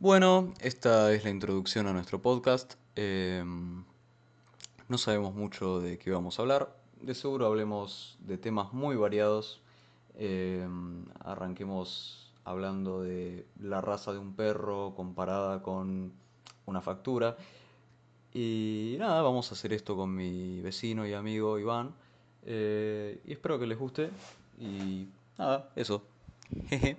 Bueno, esta es la introducción a nuestro podcast. Em, no sabemos mucho de qué vamos a hablar. De seguro hablemos de temas muy variados. Em, arranquemos hablando de la raza de un perro comparada con una factura. Y nada, vamos a hacer esto con mi vecino y amigo Iván. Eh, y espero que les guste. Y nada, eso. Jeje.